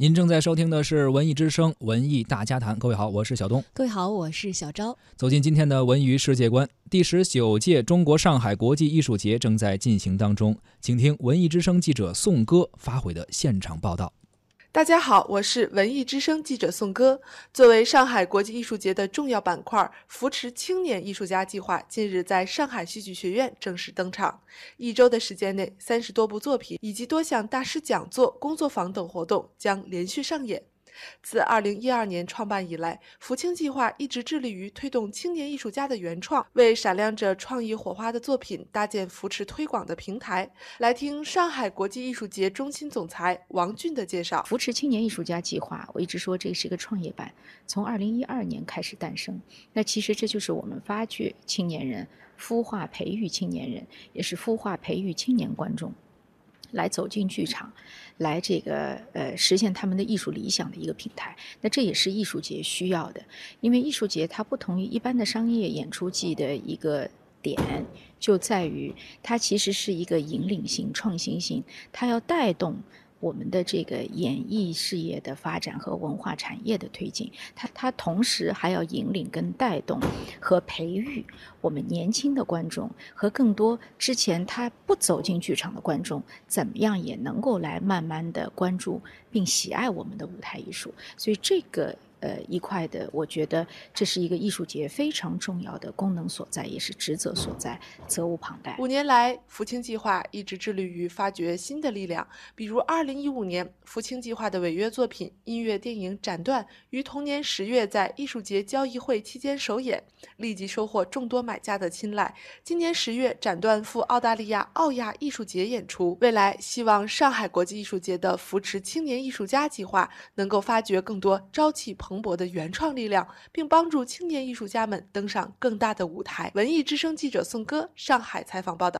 您正在收听的是《文艺之声·文艺大家谈》，各位好，我是小东。各位好，我是小昭。走进今天的文娱世界观，第十九届中国上海国际艺术节正在进行当中，请听文艺之声记者宋歌发回的现场报道。大家好，我是文艺之声记者宋歌。作为上海国际艺术节的重要板块，扶持青年艺术家计划近日在上海戏剧学院正式登场。一周的时间内，三十多部作品以及多项大师讲座、工作坊等活动将连续上演。自2012年创办以来，福青计划一直致力于推动青年艺术家的原创，为闪亮着创意火花的作品搭建扶持推广的平台。来听上海国际艺术节中心总裁王俊的介绍。扶持青年艺术家计划，我一直说这是一个创业板，从2012年开始诞生。那其实这就是我们发掘青年人、孵化培育青年人，也是孵化培育青年观众。来走进剧场，来这个呃实现他们的艺术理想的一个平台。那这也是艺术节需要的，因为艺术节它不同于一般的商业演出季的一个点，就在于它其实是一个引领性、创新性，它要带动。我们的这个演艺事业的发展和文化产业的推进，它它同时还要引领跟带动和培育我们年轻的观众和更多之前他不走进剧场的观众，怎么样也能够来慢慢的关注并喜爱我们的舞台艺术，所以这个。呃，一块的，我觉得这是一个艺术节非常重要的功能所在，也是职责所在，责无旁贷。五年来，福清计划一直致力于发掘新的力量，比如2015年，福清计划的违约作品音乐电影《斩断》于同年十月在艺术节交易会期间首演，立即收获众多买家的青睐。今年十月，《斩断》赴澳大利亚奥亚艺术节演出。未来，希望上海国际艺术节的扶持青年艺术家计划能够发掘更多朝气蓬。蓬勃的原创力量，并帮助青年艺术家们登上更大的舞台。文艺之声记者宋歌上海采访报道。